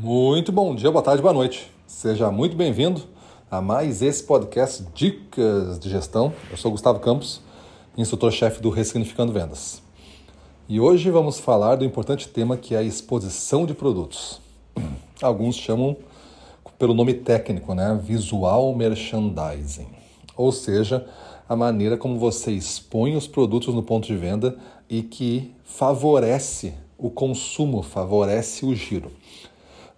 Muito bom dia, boa tarde, boa noite. Seja muito bem-vindo a mais esse podcast Dicas de Gestão. Eu sou Gustavo Campos, instrutor-chefe do Ressignificando Vendas. E hoje vamos falar do importante tema que é a exposição de produtos. Alguns chamam pelo nome técnico, né? Visual Merchandising. Ou seja, a maneira como você expõe os produtos no ponto de venda e que favorece o consumo, favorece o giro.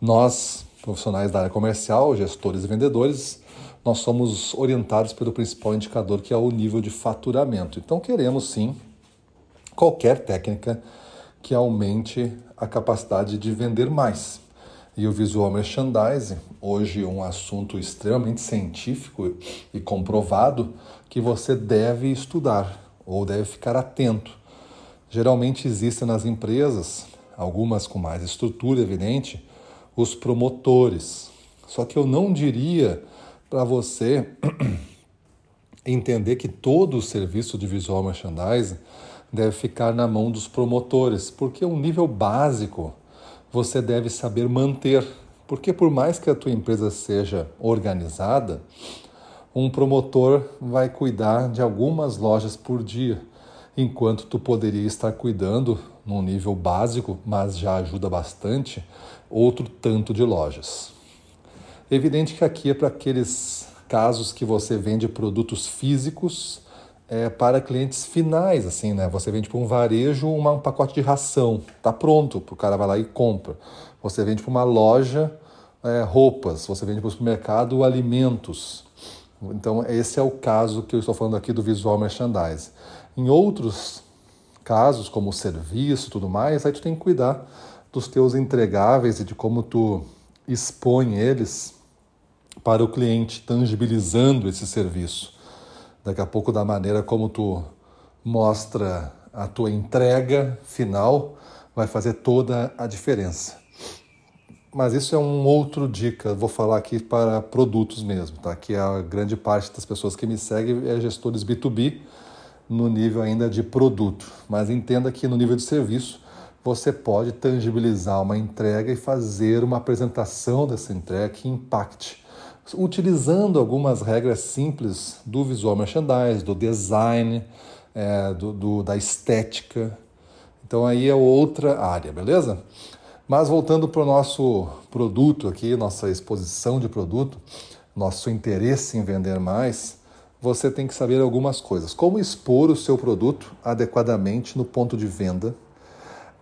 Nós, profissionais da área comercial, gestores e vendedores, nós somos orientados pelo principal indicador que é o nível de faturamento. Então queremos sim qualquer técnica que aumente a capacidade de vender mais. E o visual merchandising, hoje um assunto extremamente científico e comprovado que você deve estudar ou deve ficar atento. Geralmente existem nas empresas, algumas com mais estrutura evidente, os promotores. Só que eu não diria para você entender que todo o serviço de visual merchandising deve ficar na mão dos promotores, porque um nível básico você deve saber manter. Porque por mais que a tua empresa seja organizada, um promotor vai cuidar de algumas lojas por dia, enquanto tu poderia estar cuidando num nível básico, mas já ajuda bastante, outro tanto de lojas. Evidente que aqui é para aqueles casos que você vende produtos físicos é, para clientes finais, assim, né? Você vende para um varejo uma, um pacote de ração, tá pronto, o cara vai lá e compra. Você vende para uma loja é, roupas, você vende para o supermercado alimentos. Então, esse é o caso que eu estou falando aqui do visual merchandising. Em outros casos, como serviço e tudo mais, aí tu tem que cuidar dos teus entregáveis e de como tu expõe eles para o cliente, tangibilizando esse serviço. Daqui a pouco, da maneira como tu mostra a tua entrega final, vai fazer toda a diferença. Mas isso é um outro dica, vou falar aqui para produtos mesmo, tá? Que a grande parte das pessoas que me seguem é gestores B2B no nível ainda de produto. Mas entenda que no nível de serviço você pode tangibilizar uma entrega e fazer uma apresentação dessa entrega que impacte, utilizando algumas regras simples do visual merchandising, do design, é, do, do, da estética. Então aí é outra área, beleza? Mas voltando para o nosso produto aqui, nossa exposição de produto, nosso interesse em vender mais, você tem que saber algumas coisas. Como expor o seu produto adequadamente no ponto de venda,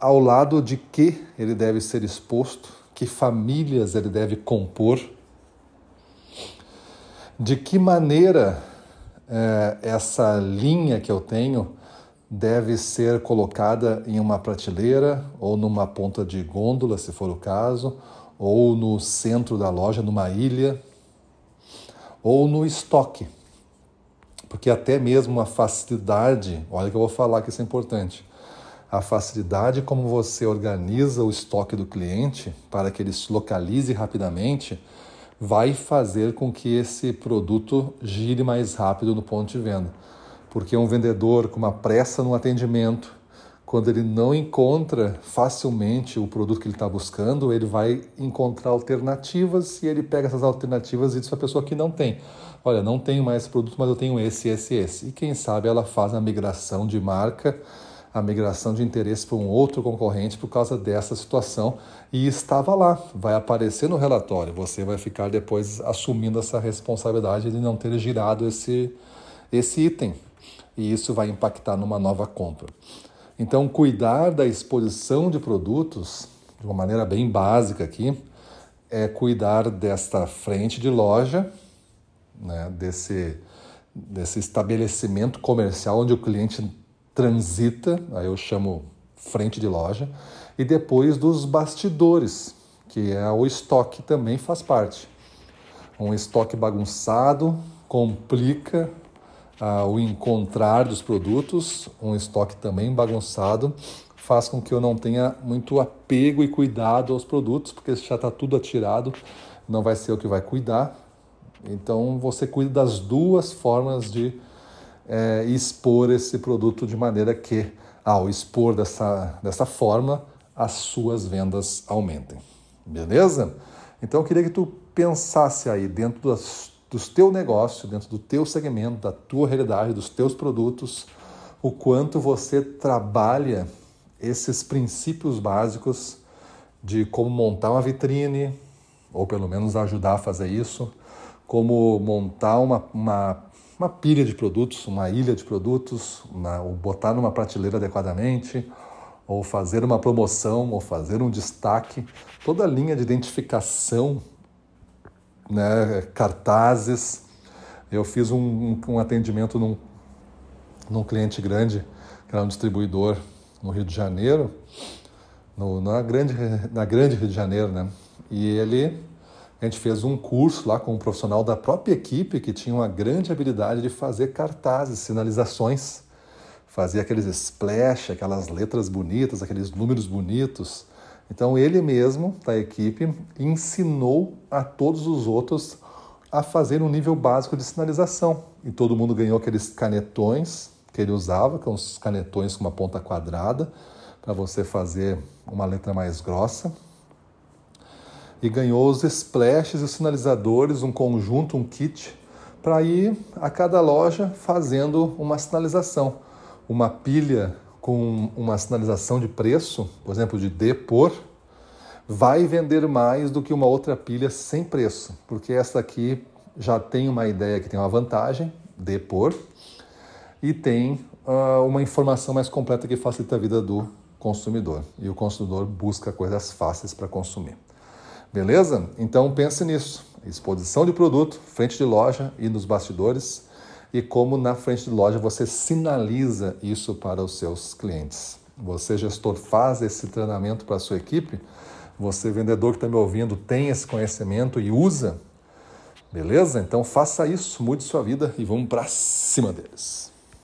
ao lado de que ele deve ser exposto, que famílias ele deve compor, de que maneira é, essa linha que eu tenho deve ser colocada em uma prateleira ou numa ponta de gôndola, se for o caso, ou no centro da loja, numa ilha, ou no estoque. Porque até mesmo a facilidade, olha que eu vou falar que isso é importante, a facilidade como você organiza o estoque do cliente para que ele se localize rapidamente vai fazer com que esse produto gire mais rápido no ponto de venda. Porque um vendedor com uma pressa no atendimento, quando ele não encontra facilmente o produto que ele está buscando, ele vai encontrar alternativas e ele pega essas alternativas e diz para a pessoa que não tem: Olha, não tenho mais esse produto, mas eu tenho esse, esse, esse. E quem sabe ela faz a migração de marca, a migração de interesse para um outro concorrente por causa dessa situação e estava lá, vai aparecer no relatório. Você vai ficar depois assumindo essa responsabilidade de não ter girado esse, esse item e isso vai impactar numa nova compra. Então, cuidar da exposição de produtos, de uma maneira bem básica aqui, é cuidar desta frente de loja, né, desse, desse estabelecimento comercial onde o cliente transita, aí eu chamo frente de loja, e depois dos bastidores, que é o estoque também faz parte. Um estoque bagunçado complica ah, o encontrar dos produtos, um estoque também bagunçado, faz com que eu não tenha muito apego e cuidado aos produtos, porque já está tudo atirado, não vai ser o que vai cuidar. Então você cuida das duas formas de é, expor esse produto de maneira que, ao expor dessa, dessa forma, as suas vendas aumentem. Beleza? Então eu queria que tu pensasse aí dentro das, dos teu negócio, dentro do teu segmento, da tua realidade, dos teus produtos, o quanto você trabalha esses princípios básicos de como montar uma vitrine, ou pelo menos ajudar a fazer isso, como montar uma, uma, uma pilha de produtos, uma ilha de produtos, uma, ou botar numa prateleira adequadamente, ou fazer uma promoção, ou fazer um destaque, toda a linha de identificação, né, cartazes. Eu fiz um, um atendimento num, num cliente grande, que era um distribuidor no Rio de Janeiro, no, na, grande, na grande Rio de Janeiro, né? E ele, a gente fez um curso lá com um profissional da própria equipe que tinha uma grande habilidade de fazer cartazes, sinalizações, fazia aqueles splash, aquelas letras bonitas, aqueles números bonitos. Então ele mesmo, da equipe, ensinou a todos os outros a fazer um nível básico de sinalização. E todo mundo ganhou aqueles canetões que ele usava, que são os canetões com uma ponta quadrada, para você fazer uma letra mais grossa. E ganhou os splashes e os sinalizadores, um conjunto, um kit, para ir a cada loja fazendo uma sinalização. Uma pilha com uma sinalização de preço, por exemplo, de D por, vai vender mais do que uma outra pilha sem preço, porque essa aqui já tem uma ideia que tem uma vantagem, D por, e tem uh, uma informação mais completa que facilita a vida do consumidor. E o consumidor busca coisas fáceis para consumir. Beleza? Então pense nisso. Exposição de produto, frente de loja e nos bastidores. E como na frente de loja você sinaliza isso para os seus clientes. Você, gestor, faz esse treinamento para a sua equipe. Você, vendedor que está me ouvindo, tem esse conhecimento e usa. Beleza? Então faça isso, mude sua vida e vamos para cima deles.